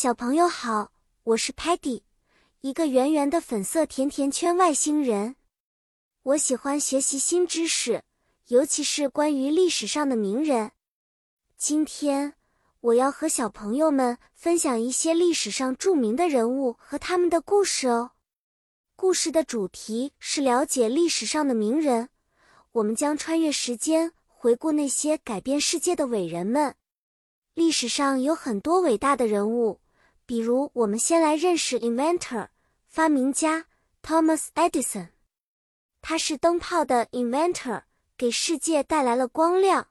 小朋友好，我是 Patty，一个圆圆的粉色甜甜圈外星人。我喜欢学习新知识，尤其是关于历史上的名人。今天我要和小朋友们分享一些历史上著名的人物和他们的故事哦。故事的主题是了解历史上的名人，我们将穿越时间，回顾那些改变世界的伟人们。历史上有很多伟大的人物，比如我们先来认识 inventor 发明家 Thomas Edison，他是灯泡的 inventor，给世界带来了光亮。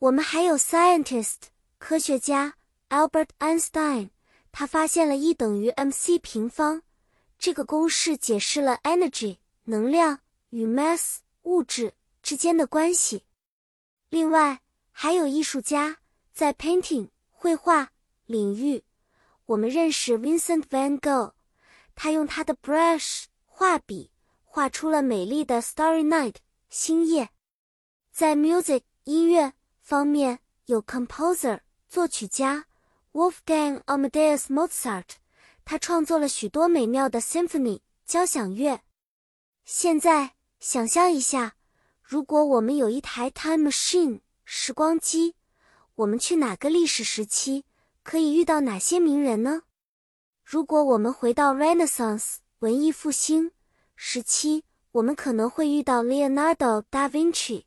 我们还有 scientist 科学家 Albert Einstein，他发现了 E 等于 mc 平方这个公式，解释了 energy 能量与 mass 物质之间的关系。另外还有艺术家。在 painting 绘画领域，我们认识 Vincent van Gogh，他用他的 brush 画笔画出了美丽的 Starry Night 星夜。在 music 音乐方面，有 composer 作曲家 Wolfgang Amadeus Mozart，他创作了许多美妙的 symphony 交响乐。现在想象一下，如果我们有一台 time machine 时光机。我们去哪个历史时期可以遇到哪些名人呢？如果我们回到 Renaissance 文艺复兴时期，我们可能会遇到 Leonardo da Vinci，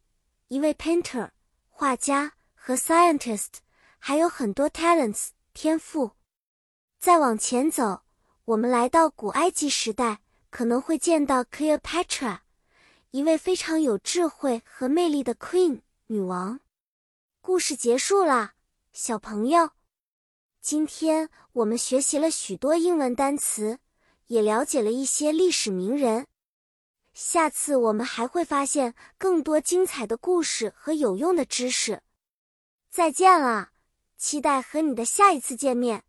一位 painter 画家和 scientist，还有很多 talents 天赋。再往前走，我们来到古埃及时代，可能会见到 Cleopatra，一位非常有智慧和魅力的 queen 女王。故事结束啦，小朋友。今天我们学习了许多英文单词，也了解了一些历史名人。下次我们还会发现更多精彩的故事和有用的知识。再见了，期待和你的下一次见面。